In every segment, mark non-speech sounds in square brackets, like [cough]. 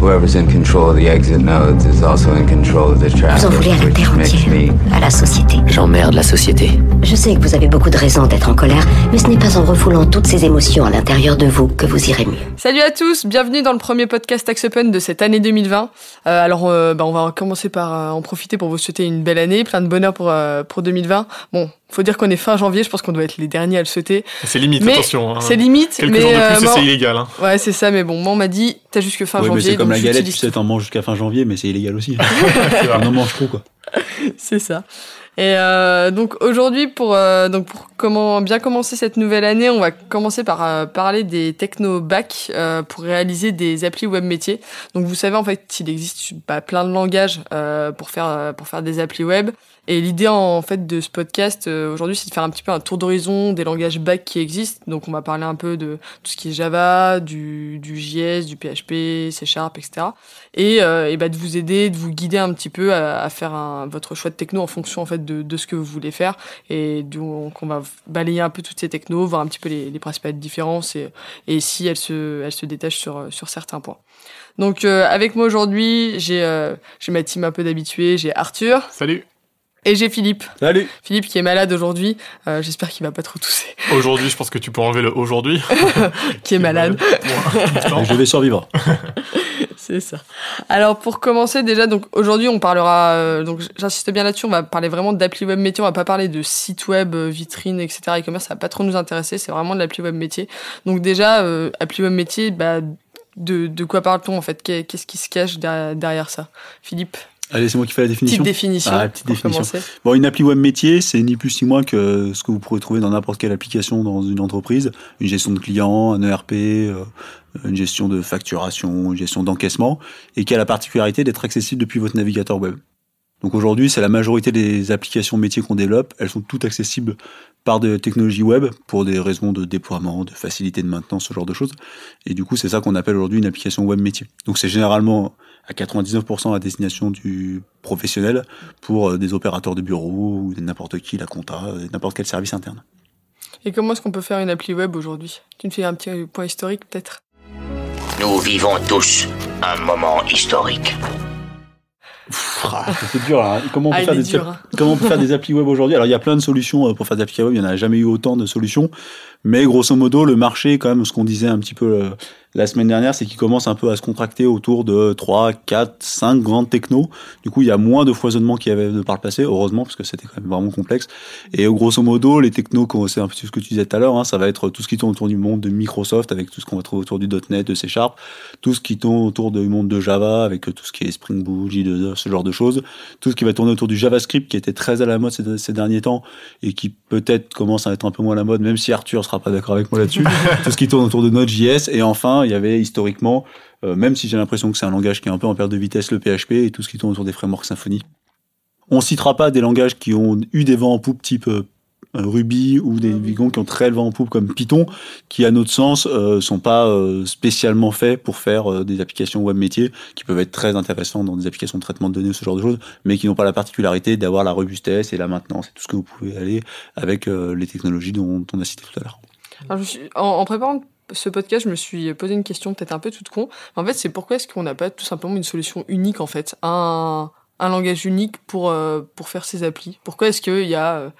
Whoever's in control of the exit nodes is also in control of the traffic, Vous en voulez à la which terre makes entière, me à la société. J'emmerde la société. Je sais que vous avez beaucoup de raisons d'être en colère, mais ce n'est pas en refoulant toutes ces émotions à l'intérieur de vous que vous irez mieux. Salut à tous, bienvenue dans le premier podcast Axe Open de cette année 2020. Euh, alors, euh, bah, on va commencer par euh, en profiter pour vous souhaiter une belle année, plein de bonheur pour, euh, pour 2020. Bon, faut dire qu'on est fin janvier, je pense qu'on doit être les derniers à le souhaiter. C'est limite, Mais attention. hein. C'est limite, Quelques mais jours de plus euh, c'est illégal. Hein. Ouais, c'est ça, mais bon, moi on m'a dit, t'as jusque fin Ouais, janvier. c'est comme donc la galette, tu sais, t'en manges jusqu'à fin janvier, mais c'est illégal aussi. [laughs] on en mange trop, quoi. C'est ça. Et euh, donc aujourd'hui, pour euh, donc pour comment bien commencer cette nouvelle année, on va commencer par euh, parler des techno back euh, pour réaliser des applis web métiers. Donc vous savez en fait, il existe bah, plein de langages euh, pour faire euh, pour faire des applis web. Et l'idée en fait de ce podcast aujourd'hui, c'est de faire un petit peu un tour d'horizon des langages back qui existent. Donc on va parler un peu de tout ce qui est Java, du, du JS, du PHP, C Sharp, etc. Et, et bah, de vous aider, de vous guider un petit peu à, à faire un, votre choix de techno en fonction en fait de, de ce que vous voulez faire. Et donc on va balayer un peu toutes ces technos, voir un petit peu les, les principales différences et, et si elles se, elles se détachent sur, sur certains points. Donc euh, avec moi aujourd'hui, j'ai euh, ma team un peu d'habitués, j'ai Arthur Salut. Et j'ai Philippe. Salut Philippe qui est malade aujourd'hui, euh, j'espère qu'il va pas trop tousser, [laughs] Aujourd'hui, je pense que tu peux enlever le aujourd'hui. [laughs] qui est malade. Bon, [laughs] Je vais survivre. C'est ça. Alors pour commencer déjà, donc aujourd'hui on parlera, euh, donc j'insiste bien là-dessus, on va parler vraiment d'appli web métier, on va pas parler de site web, euh, vitrine, etc. E-commerce, ça va pas trop nous intéresser, c'est vraiment de l'appli web métier. Donc déjà, euh, appli web métier, bah, de, de quoi parle-t-on en fait? Qu'est- Qu'est-ce qui se cache derrière, derrière ça? Philippe, Allez, c'est moi qui fais la définition. petite définition. Ah, petite définition. Bon, une appli web métier, c'est ni plus ni moins que ce que vous pourrez trouver dans n'importe quelle application dans une entreprise. Une gestion de clients, un ERP, euh, une gestion de facturation, une gestion d'encaissement, et qui a la particularité d'être accessible depuis votre navigateur web. Donc aujourd'hui, c'est la majorité des applications métiers qu'on développe, elles sont toutes accessibles par des technologies web pour des raisons de déploiement, de facilité de maintenance, ce genre de choses. Et du coup, c'est ça qu'on appelle aujourd'hui une application web métier. Donc c'est généralement à 99% à destination du professionnel pour euh, des opérateurs de bureau ou n'importe qui, la compta, euh, n'importe quel service interne. Et comment est-ce qu'on peut faire une appli web aujourd'hui? Tu me fais un petit point historique peut-être? Nous vivons tous un moment historique. C'est dur là. Comment on, peut Ah, faire des, dur, hein. comment on peut faire des applis web aujourd'hui? Alors il y a plein de solutions euh, pour faire des applis web. Il n'y en a jamais eu autant de solutions. Mais grosso modo, le marché, quand même, ce qu'on disait un petit peu euh, la semaine dernière, c'est qu'il commence un peu à se contracter autour de 3, 4, 5 grandes technos. Du coup, il y a moins de foisonnement qu'il y avait de par le passé, heureusement, parce que c'était quand même vraiment complexe. Et grosso modo, les technos, c'est un peu ce que tu disais tout à l'heure, hein, ça va être tout ce qui tourne autour du monde de Microsoft, avec tout ce qu'on va trouver autour du .NET, de C Sharp, tout ce qui tourne autour du monde de Java, avec tout ce qui est Spring Boot, J2E, ce genre de choses, tout ce qui va tourner autour du JavaScript, qui était très à la mode ces, ces derniers temps, et qui peut-être commence à être un peu moins à la mode, même si Arthur sera pas d'accord avec moi là-dessus, [laughs] tout ce qui tourne autour de Node.js, et enfin, il y avait historiquement, euh, même si j'ai l'impression que c'est un langage qui est un peu en perte de vitesse, le PHP, et tout ce qui tourne autour des frameworks Symfony. On citera pas des langages qui ont eu des vents en poupe type euh, euh, Ruby ou des Vigon qui ont très le vent en poupe comme Python, qui à notre sens euh, sont pas euh, spécialement faits pour faire euh, des applications web métiers, qui peuvent être très intéressantes dans des applications de traitement de données, ce genre de choses, mais qui n'ont pas la particularité d'avoir la robustesse et la maintenance et tout ce que vous pouvez aller avec les technologies dont on a cité tout à l'heure. En préparant ce podcast, je me suis posé une question peut-être un peu toute con. En fait, c'est pourquoi est-ce qu'on n'a pas tout simplement une solution unique en fait, un, un langage unique pour euh, pour faire ces applis? Pourquoi est-ce qu'il y a euh,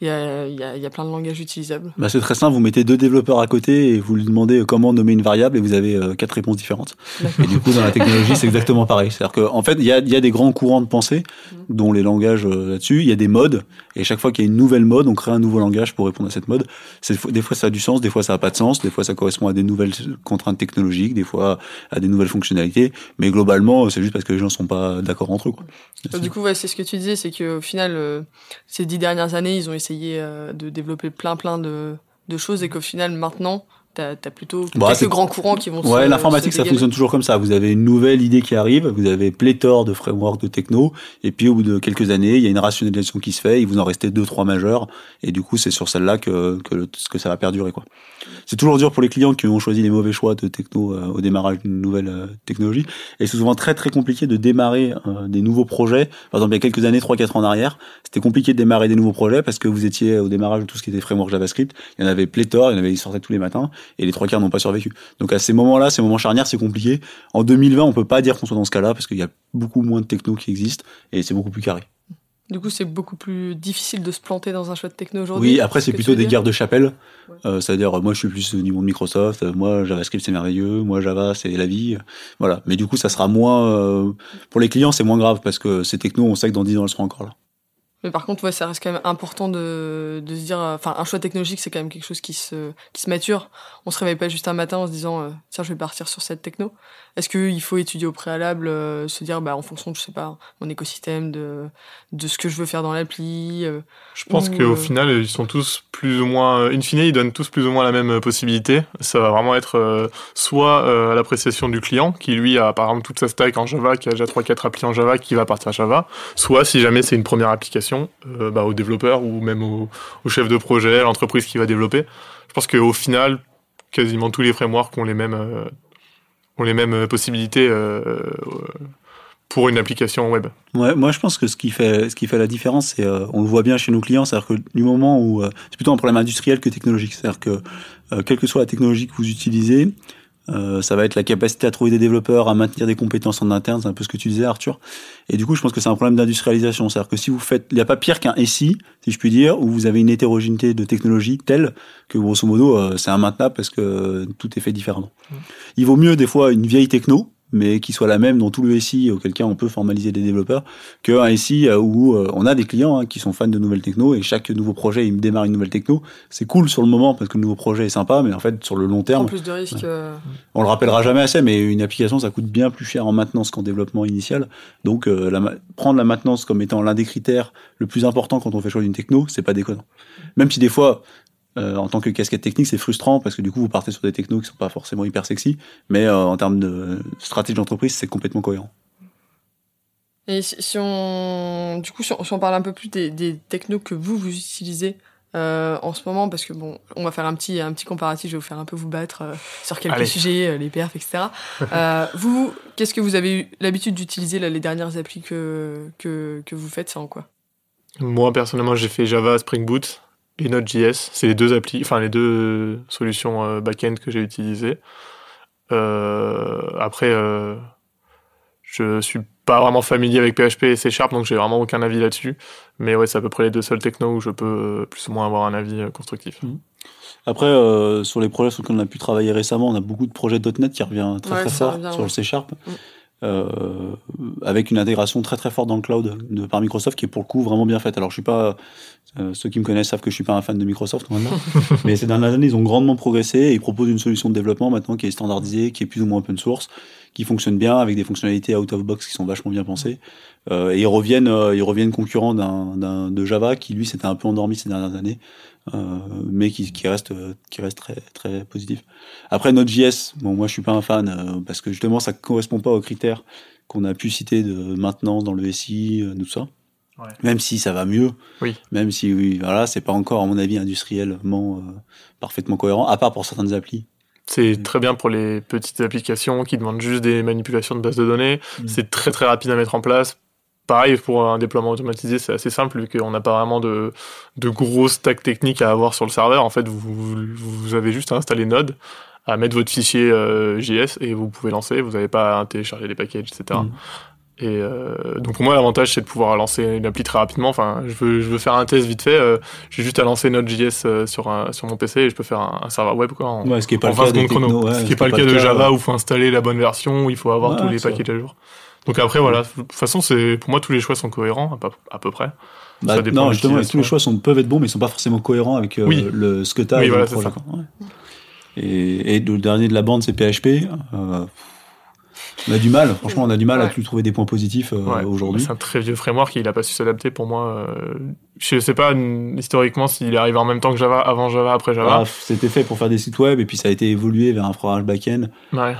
il y a, il y, a, il y a plein de langages utilisables Bah, c'est très simple, vous mettez deux développeurs à côté et vous lui demandez comment nommer une variable et vous avez euh, quatre réponses différentes. Et du coup, dans la technologie, c'est exactement pareil. C'est-à-dire qu'en en fait, il y a, il y a des grands courants de pensée, dont les langages euh, là-dessus. Il y a des modes, et chaque fois qu'il y a une nouvelle mode, on crée un nouveau langage pour répondre à cette mode. Des fois, ça a du sens, des fois, ça n'a pas de sens, des fois, ça correspond à des nouvelles contraintes technologiques, des fois, à des nouvelles fonctionnalités. Mais globalement, c'est juste parce que les gens sont pas d'accord entre eux. Quoi. Euh, Du coup, ouais, c'est ce que tu disais, c'est qu'au final, euh, ces dix dernières années, ils ont essayé euh, de développer plein plein de, de choses et qu'au final, maintenant, t'as as plutôt Bah, quelques grands courants qui vont se- Ouais, l'informatique, ça fonctionne toujours comme ça. Vous avez une nouvelle idée qui arrive, vous avez pléthore de frameworks de techno, et puis au bout de quelques années, il y a une rationalisation qui se fait, il vous en restait deux, trois majeurs, et du coup, c'est sur celle-là que, que, que ça va perdurer, quoi. C'est toujours dur pour les clients qui ont choisi les mauvais choix de techno euh, au démarrage d'une nouvelle euh, technologie, et c'est souvent très très compliqué de démarrer euh, des nouveaux projets. Par exemple, il y a quelques années, trois, quatre ans en arrière, c'était compliqué de démarrer des nouveaux projets parce que vous étiez au démarrage de tout ce qui était framework JavaScript, il y en avait pléthore, il y en avait, ils sortaient tous les matins, et les trois quarts n'ont pas survécu. Donc à ces moments-là, ces moments charnières, c'est compliqué. En 2020, on peut pas dire qu'on soit dans ce cas-là parce qu'il y a beaucoup moins de techno qui existent et c'est beaucoup plus carré. Du coup, c'est beaucoup plus difficile de se planter dans un choix de techno aujourd'hui. Oui, après ce c'est plutôt des guerres de chapelle. Ouais. Euh, C'est-à-dire, moi je suis plus du monde Microsoft, euh, moi JavaScript c'est merveilleux, moi Java c'est la vie. Voilà. Mais du coup, ça sera moins. euh, pour les clients, c'est moins grave parce que ces technos, on sait que dans 10 ans, elles seront encore là. Mais par contre, ouais, ça reste quand même important de, de se dire, euh, enfin, un choix technologique, c'est quand même quelque chose qui se, qui se mature. On se réveille pas juste un matin en se disant, euh, tiens, je vais partir sur cette techno. Est-ce qu'il faut étudier au préalable, euh, se dire, bah, en fonction, de, je sais pas, mon écosystème, de, de ce que je veux faire dans l'appli. euh, Je pense qu'au final, ils sont tous plus ou moins, in fine, ils donnent tous plus ou moins la même possibilité. Ça va vraiment être soit à l'appréciation du client, qui lui a par exemple toute sa stack en Java, qui a déjà 3-4 applis en Java, qui va partir Java, soit si jamais c'est une première application, euh, bah, au développeur ou même au, au chef de projet, à l'entreprise qui va développer. Je pense qu'au final, quasiment tous les frameworks ont les mêmes, euh, ont les mêmes euh, possibilités euh, pour une application web. Moi je pense que ce qui fait ce qui fait la différence, c'est euh, on le voit bien chez nos clients, c'est-à-dire que du moment où c'est plutôt un problème industriel que technologique, c'est-à-dire que quelle que soit la technologie que vous utilisez, euh, ça va être la capacité à trouver des développeurs, à maintenir des compétences en interne, c'est un peu ce que tu disais Arthur. Et du coup, je pense que c'est un problème d'industrialisation, c'est-à-dire que si vous faites, il n'y a pas pire qu'un SI, si je puis dire, où vous avez une hétérogénéité de technologie telle que grosso modo euh, c'est immaintenable parce que tout est fait différemment. Il vaut mieux des fois une vieille techno mais qui soit la même dans tout le SI, auquel cas on peut formaliser des développeurs, qu'un SI euh, où euh, on a des clients hein, qui sont fans de nouvelles techno et chaque nouveau projet il démarre une nouvelle techno. C'est cool sur le moment parce que le nouveau projet est sympa, mais en fait sur le long terme, plus de risques. euh, on le rappellera jamais assez, mais une application ça coûte bien plus cher en maintenance qu'en développement initial. Donc euh, la prendre la maintenance comme étant l'un des critères le plus important quand on fait choix d'une techno, c'est pas déconnant. Même si des fois euh, en tant que casquette technique, c'est frustrant parce que du coup, vous partez sur des technos qui sont pas forcément hyper sexy, mais euh, en termes de stratégie d'entreprise, c'est complètement cohérent. Et si, si on, du coup, si on, si on parle un peu plus des, des technos que vous, vous utilisez euh, en ce moment, parce que bon, on va faire un petit, un petit comparatif, je vais vous faire un peu vous battre euh, sur quelques Allez. sujets, euh, les perfs, etc. [laughs] euh, vous, qu'est-ce que vous avez eu l'habitude d'utiliser là, les dernières applis que, que, que vous faites, c'est en quoi? Moi, personnellement, j'ai fait Java, Spring Boot et Node.js. C'est les deux applis, enfin les deux solutions euh, back-end que j'ai utilisées. Euh, après, euh, je suis pas vraiment familier avec PHP et C Sharp, donc j'ai vraiment aucun avis là-dessus. Mais ouais, c'est à peu près les deux seuls technos où je peux euh, plus ou moins avoir un avis euh, constructif. Après, euh, sur les projets sur lesquels on a pu travailler récemment, on a beaucoup de projets .NET qui revient très Ouais, très ça fort sur le C Sharp, Mm. Euh, avec une intégration très très forte dans le cloud de, par Microsoft qui est pour le coup vraiment bien faite. Alors je suis pas, euh, ceux qui me connaissent savent que je suis pas un fan de Microsoft normalement, [laughs] mais ces dernières années ils ont grandement progressé et ils proposent une solution de développement maintenant qui est standardisée, qui est plus ou moins open source, qui fonctionne bien avec des fonctionnalités out of box qui sont vachement bien pensées. Euh, et ils reviennent, euh, ils reviennent concurrents d'un, de Java qui lui s'était un peu endormi ces dernières années, mais qui, qui reste, euh, qui reste très, très positif. Après Node.js, bon moi je suis pas un fan euh, parce que justement ça correspond pas aux critères qu'on a pu citer de maintenance dans le SI, euh, tout ça. Ouais. Même si ça va mieux, Oui. même si oui, voilà, c'est pas encore à mon avis industriellement euh, parfaitement cohérent, à part pour certaines applis. C'est très bien pour les petites applications qui demandent juste des manipulations de bases de données. Mm. C'est très très rapide à mettre en place. Pareil, pour un déploiement automatisé, c'est assez simple vu qu'on n'a pas vraiment de, de gros stack technique à avoir sur le serveur. En fait, vous, vous- avez juste à installer Node, à mettre votre fichier euh, JS et vous pouvez lancer. Vous n'avez pas à télécharger les packages, etc. Mm. Et euh, donc pour moi, l'avantage, c'est de pouvoir lancer une appli très rapidement. Enfin, je veux, je veux faire un test vite fait. euh, J'ai juste à lancer Node.js sur, un- sur mon PC et je peux faire un, un serveur web quoi, en, Ouais, ce qui est pas le 20 cas ouais, ce qui n'est pas le cas de Java où il faut installer la bonne version, où il faut avoir tous les packages à jour. Donc après, voilà, de toute façon, c'est pour moi, tous les choix sont cohérents, à peu, à peu près. Bah, Ça dépend non, justement, tous les choix sont, peuvent être bons, mais ils sont pas forcément cohérents avec euh, Oui. le, ce que tu as Oui, et voilà, projet. Ouais. Et, et le dernier de la bande, c'est PHP. Euh, On a du mal, franchement, on a du mal à trouver des points positifs euh, Ouais. aujourd'hui. C'est un très vieux framework et il a pas su s'adapter pour moi. Je sais pas historiquement s'il est arrivé en même temps que Java, avant Java, après Java. Ah, C'était fait pour faire des sites web et puis ça a été évolué vers un framework back-end. Ouais.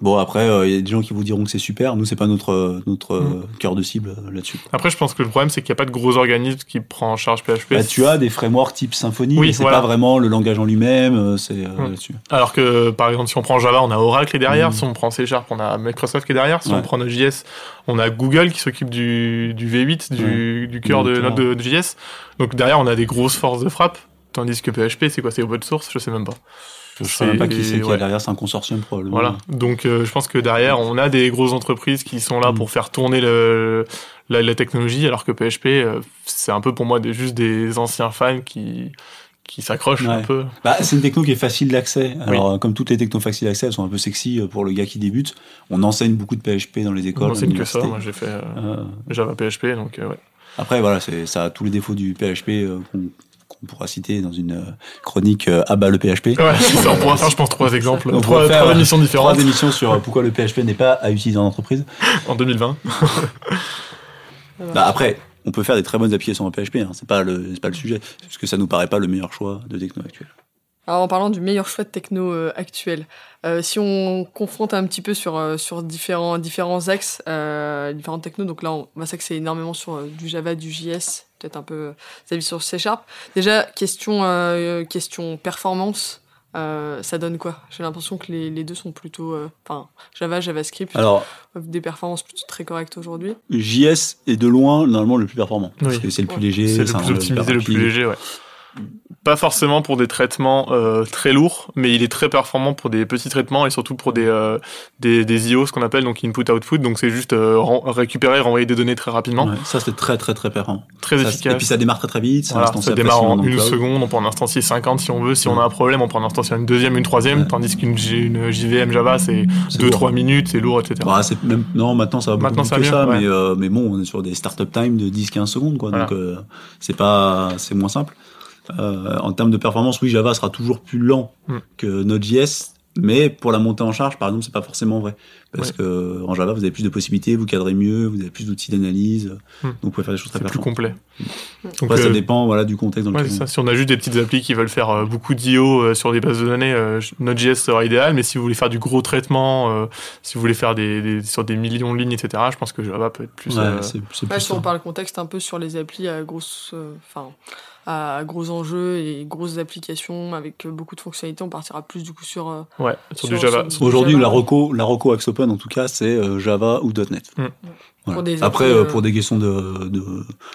Bon, après, euh, il y a des gens qui vous diront que c'est super. Nous, c'est pas notre, notre euh, Mm. cœur de cible euh, là-dessus. Après, je pense que le problème, c'est qu'il n'y a pas de gros organisme qui prend en charge PHP. Bah, tu as des frameworks type Symfony, Oui, mais c'est voilà. pas vraiment le langage en lui-même. euh, C'est euh, Mm. là-dessus. Alors que, par exemple, si on prend Java, on a Oracle qui est derrière. Mm. Si on prend C Sharp, on a Microsoft qui est derrière. Si Ouais. on prend Node.js, on a Google qui s'occupe du, du V8, du, du cœur de. Node.js. Donc derrière, on a des grosses forces de frappe. Tandis que PHP, c'est quoi? C'est open source? Je sais même pas. Je sais même pas qui c'est qui ouais. est derrière, c'est un consortium probablement. Voilà. Donc euh, je pense que derrière, on a des grosses entreprises qui sont là Mm. pour faire tourner le, la, la technologie, alors que PHP, euh, c'est un peu pour moi des, juste des anciens fans qui, qui s'accrochent un peu. Bah, c'est une techno qui est facile d'accès. Alors, euh, comme toutes les technos faciles d'accès, elles sont un peu sexy pour le gars qui débute. On enseigne beaucoup de PHP dans les écoles. À c'est que ça. Moi, j'ai fait euh, Euh, Java PHP, donc euh, ouais. après, voilà, c'est, ça a tous les défauts du PHP euh, qu'on, qu'on pourra citer dans une euh, chronique euh, à bas le PHP. Ouais, c'est ça, on pourra faire, je pense, trois exemples, On trois, pourra faire, trois émissions Trois différentes émissions sur euh, pourquoi le PHP n'est pas à utiliser en entreprise. en 2020. [laughs] Bah, après, on peut faire des très bonnes applications en PHP. Hein. C'est pas le, c'est pas le sujet, parce que ça nous paraît pas le meilleur choix de techno actuel. Alors en parlant du meilleur choix de techno euh, actuel, euh, si on confronte un petit peu sur, euh, sur différents, différents axes, euh, différentes technos, donc là on va s'axer énormément sur euh, du Java, du JS, peut-être un peu euh, des avis sur C Sharp. Déjà, question, euh, question performance, euh, ça donne quoi? J'ai l'impression que les, les deux sont plutôt... euh, Enfin, Java, JavaScript, Alors, des performances plutôt très correctes aujourd'hui. JS est de loin normalement le plus performant. Parce que c'est le plus Ouais. léger, C'est le plus optimisé, le plus léger, ouais. Pas forcément pour des traitements euh, très lourds, mais il est très performant pour des petits traitements et surtout pour des, euh, des, des IO, ce qu'on appelle donc input-output. Donc c'est juste euh, récupérer, renvoyer des données très rapidement. Ouais, ça c'est très très très performant. Très Ça, efficace. et puis ça démarre très très vite, Voilà, ça démarre en une seconde, on peut en instancier 50 si on veut. Si on a un problème, on peut en instancier une deuxième, une troisième, Ouais. tandis qu'une une JVM Java, c'est 2-3 lourd. minutes, c'est lourd, etc. Bah, c'est même non maintenant ça va beaucoup Maintenant, plus ça vient, ça mais euh, mais bon on est sur des startup time de 10-15 secondes quoi donc Voilà. euh, c'est pas c'est moins simple euh, en termes de performance oui Java sera toujours plus lent Mm. que Node.js mais pour la montée en charge par exemple c'est pas forcément vrai parce Ouais. que en Java vous avez plus de possibilités vous cadrez mieux vous avez plus d'outils d'analyse Mm. donc vous pouvez faire des choses très C'est plus performantes complet. Donc, Après, ça euh, dépend voilà du contexte dans Ouais, lequel on ça. Si on a juste des petites applis qui veulent faire euh, beaucoup d'IO euh, sur des bases de données, euh, Node.js sera idéal. Mais si vous voulez faire du gros traitement, euh, si vous voulez faire des, des- sur des millions de lignes, etc., je pense que Java peut être plus. Ouais, euh, c'est c'est Ouais, plus si on parle contexte un peu sur les applis à grosse, euh, enfin, à gros enjeux et grosses applications avec euh, beaucoup de fonctionnalités, on partira plus du coup sur. euh, ouais, sur, Sur- du Java. sur- sur- Aujourd'hui, la reco, la reco Axe Open, en tout cas, c'est euh, Java ou .NET. Mm. Voilà. Pour des Après, pour des questions de, de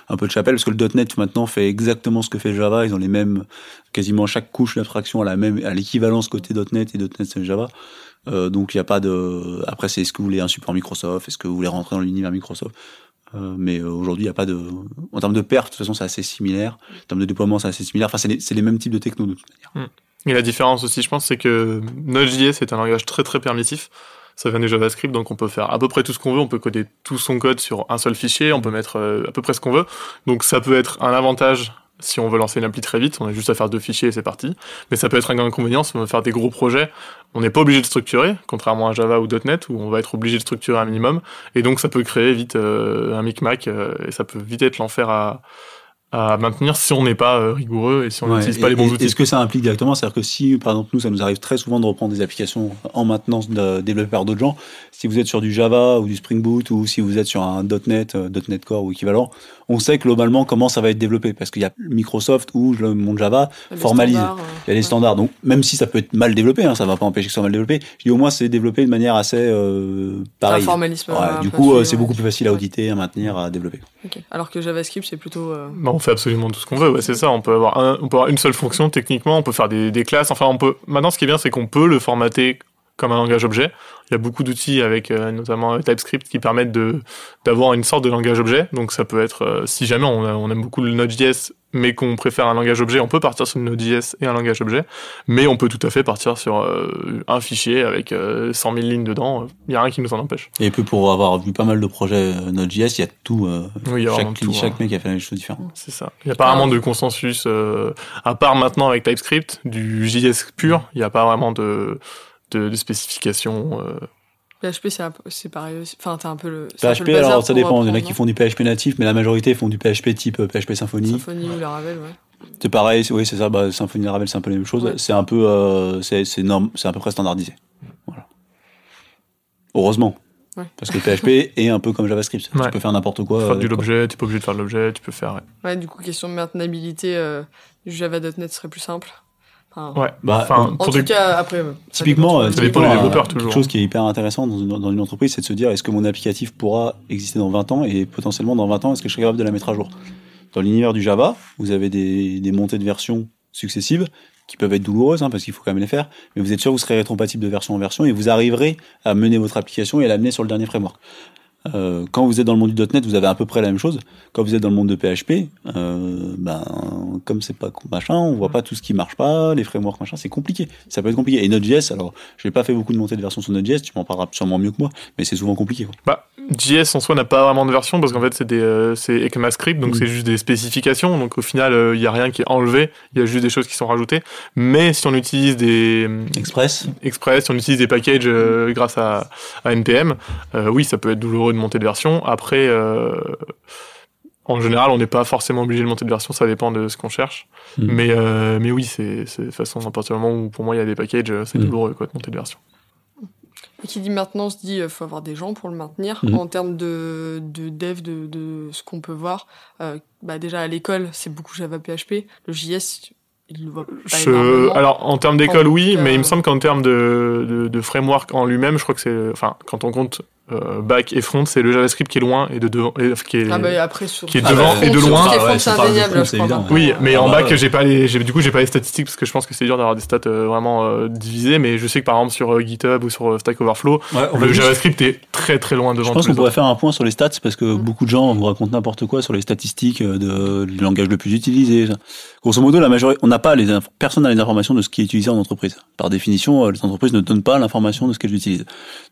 un peu de chapelle, parce que le .NET maintenant fait exactement ce que fait Java. Ils ont les mêmes, quasiment chaque couche d'abstraction à la même, à l'équivalence côté .NET et .NET c'est Java. Euh, donc il n'y a pas de. Après, c'est est-ce que vous voulez un support Microsoft, est-ce que vous voulez rentrer dans l'univers Microsoft? Euh, mais euh, aujourd'hui, il n'y a pas de. En termes de perf, de toute façon, c'est assez similaire. En termes de déploiement, c'est assez similaire. Enfin, c'est les, mêmes types de techno de toute manière. Et la différence aussi, je pense, c'est que Node.js est un langage très très permissif. Ça vient du JavaScript, donc on peut faire à peu près tout ce qu'on veut. On peut coder tout son code sur un seul fichier. On peut mettre euh, à peu près ce qu'on veut. Donc ça peut être un avantage si on veut lancer une appli très vite. On a juste à faire deux fichiers et c'est parti. Mais ça peut être un inconvénient si on veut faire des gros projets. On n'est pas obligé de structurer, contrairement à Java ou .NET où on va être obligé de structurer un minimum. Et donc ça peut créer vite euh, un micmac euh, et ça peut vite être l'enfer à, à maintenir si on n'est pas euh, rigoureux et si on Ouais, n'utilise et- pas les bons et- outils. Est-ce que ça implique directement C'est-à-dire que si, par exemple, nous, ça nous arrive très souvent de reprendre des applications en maintenance de, développées par d'autres gens, si vous êtes sur du Java ou du Spring Boot ou si vous êtes sur un .NET, euh, .NET Core ou équivalent, on sait globalement comment ça va être développé parce qu'il y a Microsoft ou le monde Java les formalise. euh, Il y a les ouais. standards. Donc, même si ça peut être mal développé, hein, ça va pas empêcher que ce soit mal développé. Je dis au moins, c'est développé de manière assez euh, Un pareille. formalisme. Ouais, euh, du un coup, euh, c'est ouais. beaucoup plus facile à auditer, à maintenir, à développer. Alors que JavaScript, c'est plutôt. euh, fait absolument tout ce qu'on veut, ouais, c'est ça. On peut avoir un, une seule fonction techniquement, on peut faire des, des classes. Enfin, on peut. Maintenant, ce qui est bien, c'est qu'on peut le formater comme un langage objet. Il y a beaucoup d'outils avec euh, notamment TypeScript qui permettent de d'avoir une sorte de langage objet. Donc ça peut être, euh, si jamais on, a- on aime beaucoup le Node.js, mais qu'on préfère un langage objet, on peut partir sur le Node.js et un langage objet. Mais on peut tout à fait partir sur euh, un fichier avec euh, 100 000 lignes dedans. Il y a rien qui nous en empêche. Et puis, pour avoir vu pas mal de projets euh, Node.js, il y a tout. euh, Oui, il y a chaque, tout, chaque hein. mec a fait des choses différentes. C'est ça. Il n'y a pas vraiment de consensus, euh, à part maintenant avec TypeScript, du JS pur, il n'y a pas vraiment de, de, de spécification. euh. PHP, c'est pareil aussi. Enfin, t'as un peu le. un peu PHP, le bazar alors ça dépend. Il y en a qui font du PHP natif, mais la majorité font du PHP type euh, PHP Symfony. Symfony ou Laravel, ouais. C'est pareil, c'est- oui, c'est ça. Bah, Symfony Laravel, c'est un peu la même chose. Ouais. C'est un peu, euh, c'est c'est à peu près standardisé. Voilà. Heureusement. Ouais. Parce que PHP [laughs] est un peu comme JavaScript. Ouais. Tu peux faire n'importe quoi. faire euh, du quoi. l'objet, tu pas obligé de faire de l'objet, tu peux faire. ouais. Ouais, du coup, question de maintenabilité euh, du Java.NET serait plus simple. Enfin, Ouais. Bah, Enfin, En pour tout des- cas, après. euh, Typiquement, dépend Ça dépend des typiquement, développeurs, euh, toujours. Quelque chose qui est hyper intéressant dans une, dans une entreprise, c'est de se dire est-ce que mon applicatif pourra exister dans 20 ans et potentiellement dans 20 ans, est-ce que je serai capable de la mettre à jour? Dans l'univers du Java, vous avez des, des montées de versions successives qui peuvent être douloureuses hein, parce qu'il faut quand même les faire, mais vous êtes sûr que vous serez rétrompatible de version en version et vous arriverez à mener votre application et à l'amener sur le dernier framework. Euh, quand vous êtes dans le monde du .NET, vous avez à peu près la même chose. Quand vous êtes dans le monde de PHP, euh, ben comme c'est pas machin, on voit pas tout ce qui marche pas, les frameworks machin, c'est compliqué. Ça peut être compliqué. Et Node.js, alors j'ai pas fait beaucoup de montées de version sur Node.js, tu m'en parleras sûrement mieux que moi, mais c'est souvent compliqué. Quoi. Bah, JS en soi n'a pas vraiment de version parce qu'en fait c'est des euh, c'est ECMAScript donc Mm. c'est juste des spécifications donc au final il y a rien qui est enlevé il y a juste des choses qui sont rajoutées mais si on utilise des euh, Express, Express si on utilise des packages grâce à, à NPM oui ça peut être douloureux de monter de version après euh, en général on n'est pas forcément obligé de monter de version ça dépend de ce qu'on cherche Mm. mais euh, mais oui c'est de toute façon à partir du moment où pour moi il y a des packages euh, c'est Mm. douloureux quoi de monter de version Et qui dit maintenance dit euh, faut avoir des gens pour le maintenir. Mhm. En termes de, de dev, de, de ce qu'on peut voir, euh, bah déjà à l'école, c'est beaucoup Java PHP. Le JS, il le voit pas Je- alors en termes d'école oui, mais il me semble qu'en termes de, de, de framework en lui-même, je crois que c'est, enfin quand on compte euh, back et front, c'est le JavaScript qui est loin et de devant, et, qui est, Ah bah après sur qui est sur devant les et de loin. Ah ouais, indéniable, front, évident. pas. oui, mais Ah en bah bac ouais. j'ai pas les, j'ai- du coup j'ai pas les statistiques parce que je pense que c'est dur d'avoir des stats euh, vraiment euh, divisées, mais je sais que par exemple sur euh, GitHub ou sur euh, Stack Overflow, Ouais, le JavaScript est très très loin devant. Je pense qu'on pourrait faire un point sur les stats parce que Mm. beaucoup de gens vous racontent n'importe quoi sur les statistiques de, du langage le plus utilisé. Grosso modo, la majorité, on n'a pas les personne n'a les informations de ce qui est utilisé en entreprise. Par définition, les entreprises ne donnent pas l'information de ce qu'elles utilisent.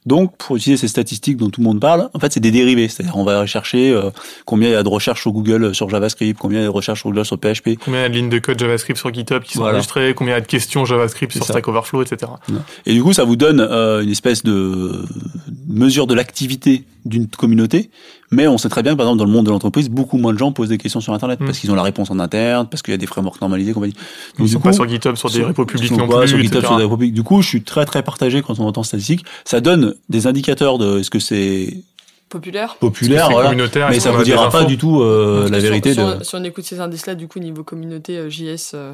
Donc, pour utiliser ces statistiques dont tout le monde parle, en fait, c'est des dérivés. C'est-à-dire, on va rechercher euh, combien il y a de recherches sur Google euh, sur JavaScript, combien il y a de recherches sur Google sur PHP. Combien il y a de lignes de code JavaScript sur GitHub qui sont Voilà. enregistrées, combien il y a de questions JavaScript sur ça. Stack Overflow, etc. Et du coup, ça vous donne euh, une espèce de mesure de l'activité d'une communauté. Mais on sait très bien que, par exemple, dans le monde de l'entreprise, beaucoup moins de gens posent des questions sur Internet Mm. parce qu'ils ont la réponse en interne, parce qu'il y a des frameworks normalisés, compagnie. Ils Donc, sont du pas coup, sur GitHub, sur des sur- repos publics sur- non plus, sur GitHub, etc. sur des repos publics. Du coup, je suis très très partagé quand on entend statistiques. Ça donne des indicateurs de est-ce que c'est Populaire. populaire, voilà. communautaire, Mais ça vous dira pas du tout euh, la vérité si on, de. si on- si on écoute ces indices-là, du coup, niveau communauté, euh, JS, euh,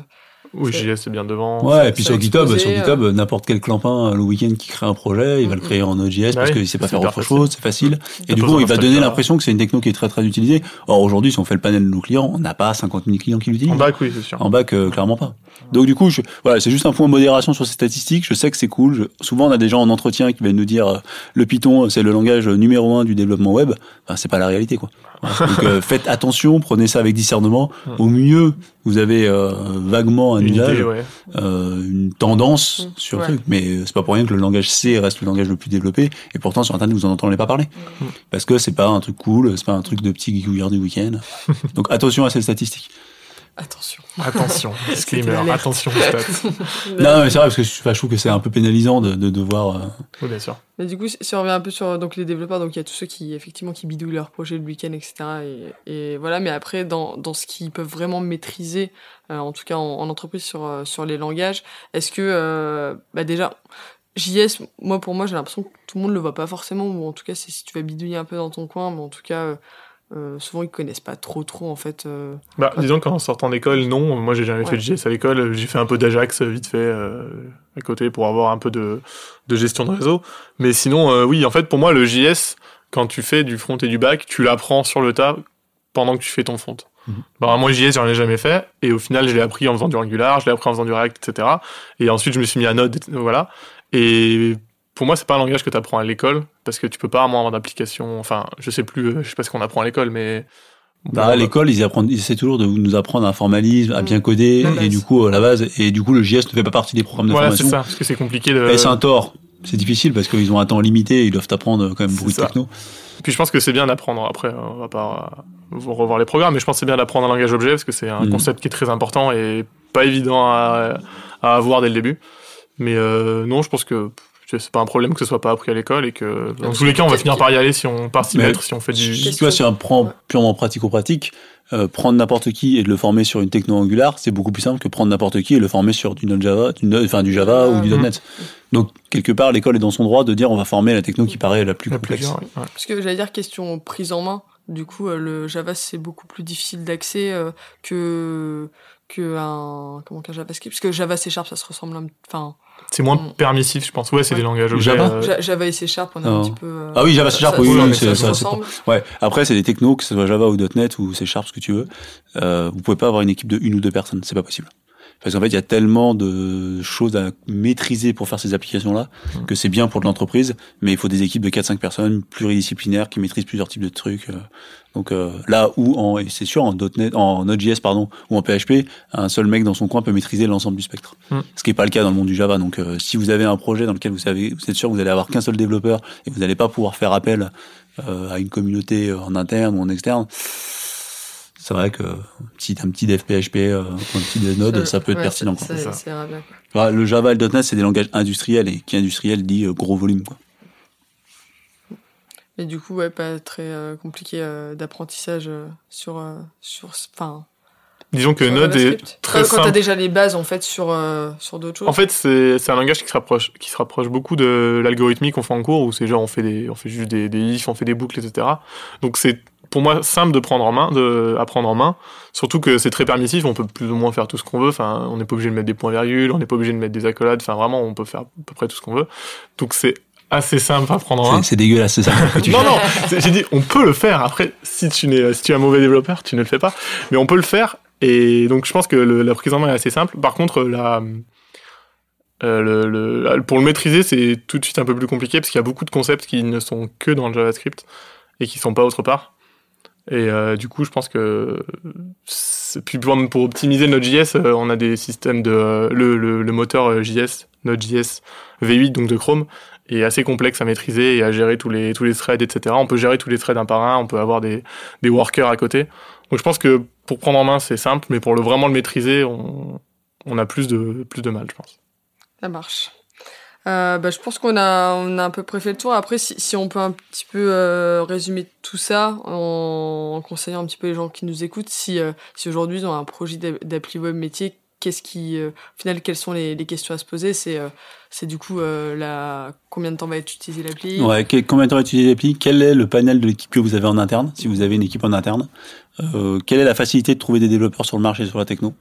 Oui, JS c'est bien devant. Ouais, et puis sur GitHub, sur euh. GitHub, n'importe quel clampin euh, le week-end qui crée un projet, il va le créer en Node.js parce oui, qu'il sait pas faire autre chose, c'est facile. Et du coup, il va donner l'impression que c'est une techno qui est très très utilisée. Or aujourd'hui, si on fait le panel de nos clients, on n'a pas 50 000 clients qui l'utilisent. En bac, oui, c'est sûr. En bac, euh, clairement pas. Donc du coup, je, voilà, c'est juste un point de modération sur ces statistiques. Je sais que c'est cool. Je- souvent, on a des gens en entretien qui viennent nous dire euh, le Python, c'est le langage numéro un du développement web. Enfin, c'est pas la réalité, quoi. [laughs] Donc euh, faites attention, prenez ça avec discernement. Au mieux, vous avez euh, vaguement un Une usage, idée, ouais. euh, une tendance Mm. sur le Ouais. truc. Mais euh, c'est pas pour rien que le langage C reste le langage le plus développé. Et pourtant, sur Internet, vous en entendez pas parler. Mm. Parce que c'est pas un truc cool, c'est pas un truc de petit geekouillard du week-end. [laughs] Donc attention à ces statistiques. Attention. Attention, [laughs] disclaimer, attention stats. [laughs] Non, mais c'est vrai parce que je, trouve que c'est un peu pénalisant de, de devoir. euh, Oui, bien sûr. Mais du coup, si on revient un peu sur donc les développeurs, donc il y a tous ceux qui effectivement qui bidouillent leur projet le week-end, etc. Et, et voilà. Mais après, dans, dans ce qu'ils peuvent vraiment maîtriser, euh, en tout cas en, en entreprise sur euh, sur les langages, est-ce que euh, bah déjà JS, moi pour moi j'ai l'impression que tout le monde le voit pas forcément, ou en tout cas c'est si tu vas bidouiller un peu dans ton coin, mais en tout cas euh, souvent ils connaissent pas trop trop en fait. euh, Bah, disons qu'en sortant d'école, non. Moi, j'ai jamais fait de JS à l'école. J'ai fait un peu d'Ajax vite fait euh, à côté pour avoir un peu de, de gestion de réseau. Mais sinon, euh, oui, en fait, pour moi, le JS, quand tu fais du front et du back, tu l'apprends sur le tas pendant que tu fais ton front. Mhm. Bah, moi, JS, j'en ai jamais fait. Et au final, je l'ai appris en faisant du Angular, je l'ai appris en faisant du React, etc. Et ensuite, je me suis mis à Node, et- voilà. Et pour moi, c'est pas un langage que tu apprends à l'école parce que tu peux pas vraiment avoir d'application. Enfin, je sais plus, euh, je sais pas ce qu'on apprend à l'école, mais. Bah, à l'école, ils apprennent, ils essaient toujours de nous apprendre un formalisme, à Mm. bien coder, La et base. du coup, euh, la base, et du coup, le JS ne fait pas partie des programmes de Voilà, c'est formation. ça, parce que c'est compliqué de. Et c'est un tort. C'est difficile parce qu'ils ont un temps limité, ils doivent apprendre quand même beaucoup de C'est techno. Puis je pense que c'est bien d'apprendre. Après, on va pas euh, revoir les programmes, mais je pense que c'est bien d'apprendre un langage objet parce que c'est un Mhm. concept qui est très important et pas évident à, à avoir dès le début. Mais euh, non, je pense que c'est pas un problème que ce soit pas appris à l'école et que dans tous les cas on va finir par y aller si on part s'y mettre, si on fait du. Tu vois, si on prend purement pratico-pratique, euh, prendre n'importe qui et de le former sur une techno Angular, c'est beaucoup plus simple que prendre n'importe qui et le former sur du Node Java, du, enfin du Java Ah, ou du mhm. .NET. Donc quelque part, l'école est dans son droit de dire on va former la techno qui paraît la plus la plus complexe. ouais. Parce que j'allais dire question prise en main. Du coup, euh, le Java c'est beaucoup plus difficile d'accès euh, que que un comment qu'un JavaScript. Parce que Java C Sharp ça se ressemble. un- Enfin, C'est moins Mm. permissif, je pense. Ouais, c'est Ouais. des langages objets. Java euh, Ja- Java et C Sharp on a un petit peu. euh, Ah oui, Java C Sharp, ça- oui, ça- oui, ça ça. Ouais. Après, c'est des technos, que ce soit Java ou .NET ou C Sharp, ce que tu veux. Euh, vous pouvez pas avoir une équipe de une ou deux personnes, c'est pas possible. Parce qu'en fait, il y a tellement de choses à maîtriser pour faire ces applications-là Mm. que c'est bien pour l'entreprise, mais il faut des équipes de 4-5 personnes pluridisciplinaires qui maîtrisent plusieurs types de trucs. euh. Donc euh, là où, en, et c'est sûr, en .NET, en Node.js pardon, ou en PHP, un seul mec dans son coin peut maîtriser l'ensemble du spectre. Mm. Ce qui est pas le cas dans le monde du Java. Donc euh, si vous avez un projet dans lequel vous savez, vous êtes sûr que vous allez avoir qu'un seul développeur et vous n'allez pas pouvoir faire appel euh, à une communauté en interne ou en externe, c'est vrai que un petit, un petit dev PHP, euh, un petit dev Node, ça peut être ouais, pertinent. quoi. ça- ça. bien, quoi. Le Java et le .NET, c'est des langages industriels et qui industriel dit euh, gros volume. Quoi. Mais du coup, ouais, pas très euh, compliqué euh, d'apprentissage sur, euh, sur, enfin, Disons que sur Node est très Quand- Quand t'as déjà les bases en fait sur euh, sur d'autres choses. En fait, c'est c'est un langage qui se rapproche, qui se rapproche beaucoup de l'algorithmique qu'on fait en cours, où c'est genre on fait des, on fait juste des, des ifs, on fait des boucles, etc. Donc c'est pour moi simple de prendre en main, de apprendre en main. Surtout que c'est très permissif, on peut plus ou moins faire tout ce qu'on veut. Enfin, on n'est pas obligé de mettre des points virgules, on n'est pas obligé de mettre des accolades. Enfin, vraiment, on peut faire à peu près tout ce qu'on veut. Donc c'est assez simple à prendre en main. C'est- dégueulasse, c'est ça Non, non, j'ai dit, on peut le faire. Après, si tu, n'es, si tu es un mauvais développeur, tu ne le fais pas. Mais on peut le faire. Et donc, je pense que le- la prise en main est assez simple. Par contre, la, euh, le, le- pour le maîtriser, c'est tout de suite un peu plus compliqué parce qu'il y a beaucoup de concepts qui ne sont que dans le JavaScript et qui sont pas autre part. Et euh, du coup, je pense que puis pour, optimiser Node.js, euh, on a des systèmes de euh, le, le, le moteur euh, JS Node.js V8 donc de Chrome est assez complexe à maîtriser et à gérer tous les tous les threads etc. On peut gérer tous les threads un par un, on peut avoir des des workers à côté. Donc je pense que pour prendre en main c'est simple, mais pour le vraiment le maîtriser, on on a plus de plus de mal, je pense. Ça marche. Euh, bah, je pense qu'on a, on a à peu près fait le tour. Après, si, on peut un petit peu euh, résumer tout ça en, conseillant un petit peu les gens qui nous écoutent, si, euh, aujourd'hui ils ont un projet d'a- d'appli web métier, qu'est-ce qui, au final, quelles sont les, questions à se poser? C'est c'est du coup combien de temps va être utilisée l'appli? Ouais, combien de temps utiliser l'appli? Quel est le panel de l'équipe que vous avez en interne, si vous avez une équipe en interne? Quelle est la facilité de trouver des développeurs sur le marché sur la techno?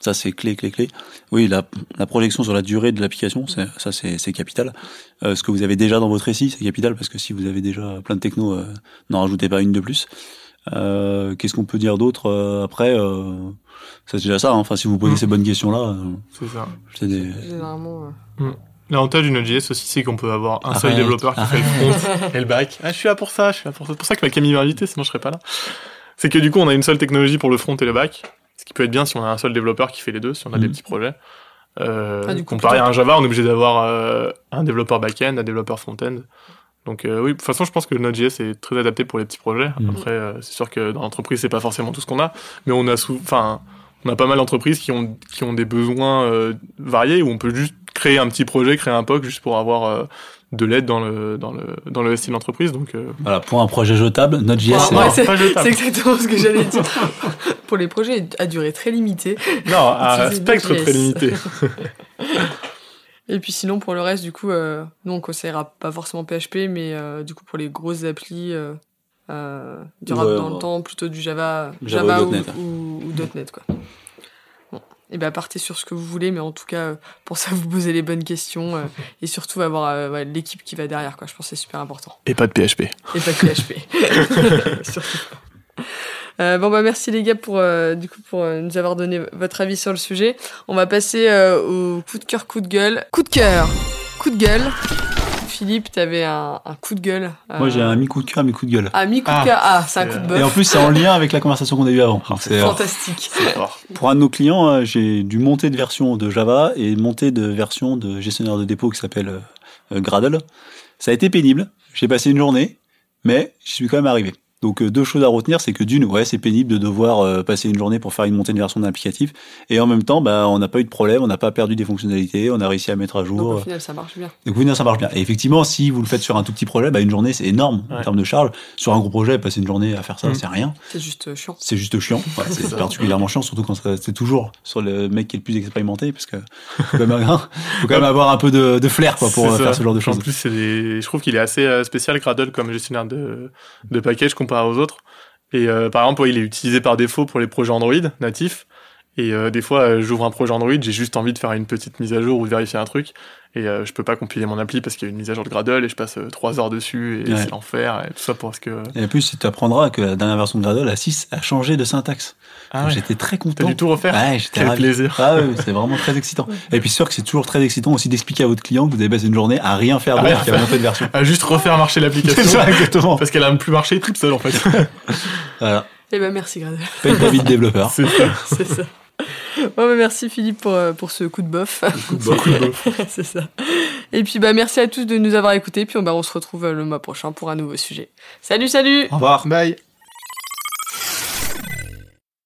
Ça, c'est clé, clé, clé. Oui, la, la projection sur la durée de l'application, c'est- ça, c'est capital. Euh, ce que vous avez déjà dans votre récit, c'est capital, parce que si vous avez déjà plein de techno, euh, n'en rajoutez pas une de plus. Euh, Qu'est-ce qu'on peut dire d'autre euh, après euh, C'est déjà ça. hein. Enfin, si vous posez Mm. ces bonnes questions-là, euh, C'est ça. c'est des... Généralement. euh, L'avantage du Node.js aussi, c'est qu'on peut avoir un seul développeur qui fait le front et le back. Ah, je suis là pour ça, je suis là pour ça. C'est pour ça que ma Camille m'a invité, sinon je serais pas là. C'est que du coup, on a une seule technologie pour le front et le back. Ce qui peut être bien si on a un seul développeur qui fait les deux, si on a des Mhm. petits projets. Euh, Ah, comparé plutôt- à un Java, on est obligé d'avoir euh, un développeur back-end, un développeur front-end. Donc euh, oui, de toute façon, je pense que le Node.js est très adapté pour les petits projets. Mhm. Après, euh, c'est sûr que dans l'entreprise, c'est pas forcément tout ce qu'on a, mais on a enfin, on a pas mal d'entreprises qui ont qui ont des besoins euh, variés où on peut juste créer un petit projet, créer un POC juste pour avoir euh, de l'aide dans le dans le dans le SI de l'entreprise. Donc euh, Voilà, pour un projet jetable, Node.js, Ouais, c'est ouais, [laughs] c'est pas jetable. c'est exactement ce que j'allais dire. [laughs] Pour les projets à durée très limitée. non, à [laughs] spectre très limité. Et puis sinon, pour le reste, du coup, euh, nous, on conseillera pas forcément PHP, mais euh, du coup, pour les grosses applis euh, euh, Ouais, dans ouais. le temps, plutôt du Java, Java Java, ou ou, .NET. ou, ou .NET, quoi. Bon. Et ben partez sur ce que vous voulez, mais en tout cas, euh, pour ça, [laughs] vous posez les bonnes questions euh, et surtout avoir euh, ouais, l'équipe qui va derrière, quoi. Je pense que c'est super important. Et pas de PHP. Et pas que PHP. [laughs] Surtout. Euh, bon bah merci les gars pour euh, du coup pour euh, nous avoir donné votre avis sur le sujet. On va passer euh, au coup de cœur, coup de gueule. Coup de cœur, coup de gueule. Philippe, t'avais un, un coup de gueule. euh, Moi, j'ai un mi-coup de cœur, mi-coup de gueule. Ah, mi coup Ah, de cœur. Ah, c'est un coup de Et en bœuf. plus, c'est en lien avec la conversation qu'on a eue avant. C'est, euh, Fantastique. C'est fort. pour un de nos clients, euh, j'ai dû monter de version de Java et monter de version de gestionnaire de dépôt qui s'appelle euh, euh, Gradle. Ça a été pénible. J'ai passé une journée, mais j'y suis quand même arrivé. Donc euh, deux choses à retenir, c'est que d'une, ouais, c'est pénible de devoir euh, passer une journée pour faire une montée de version d'un applicatif, et en même temps, bah, on n'a pas eu de problème, on n'a pas perdu des fonctionnalités, on a réussi à mettre à Donc jour. au final, ça marche bien. Donc oui, non, ça marche bien. Et effectivement, si vous le faites sur un tout petit projet, bah, une journée, c'est énorme en termes de charge. Sur un gros projet, passer une journée à faire ça, Mm. c'est rien. C'est juste euh, chiant. C'est juste chiant. [laughs] C'est particulièrement chiant, surtout quand c'est toujours sur le mec qui est le plus expérimenté, parce que faut quand même, faut quand même avoir un peu de, de flair quoi, pour euh, ça. faire ce genre de choses. En plus, c'est des- je trouve qu'il est assez euh, spécial, Gradle, comme gestionnaire de, de package aux autres. Et euh, par exemple, il est utilisé par défaut pour les projets Android natifs. Et euh, des fois, euh, j'ouvre un projet Android, j'ai juste envie de faire une petite mise à jour ou de vérifier un truc. Et euh, je peux pas compiler mon appli parce qu'il y a une mise à jour de Gradle et je passe euh, trois heures dessus et Ouais. c'est l'enfer et tout ça pour ce que. Et en plus, tu apprendras que la dernière version de Gradle, la 6, a changé de syntaxe. Ah ouais. J'étais très content. T'as dû tout refaire Ouais, j'étais ravi. plaisir. Ah ouais, c'est vraiment très excitant. [laughs] Et puis sûr que c'est toujours très excitant aussi d'expliquer à votre client que vous avez passé une journée à rien faire d'autre qu'à monter de version. À juste refaire marcher C'est l'application ça, exactement. parce qu'elle a même plus marché toute seule en fait. [laughs] Voilà. Eh ben merci Gradle. Vie de développeur. [laughs] c'est ça. c'est ça. Ouais, bah, merci Philippe pour, euh, pour ce coup de bof. Beaucoup de bof. [laughs] c'est ça. Et puis bah merci à tous de nous avoir écoutés. Puis bah, on se retrouve euh, le mois prochain pour un nouveau sujet. Salut, salut Au revoir. Bye.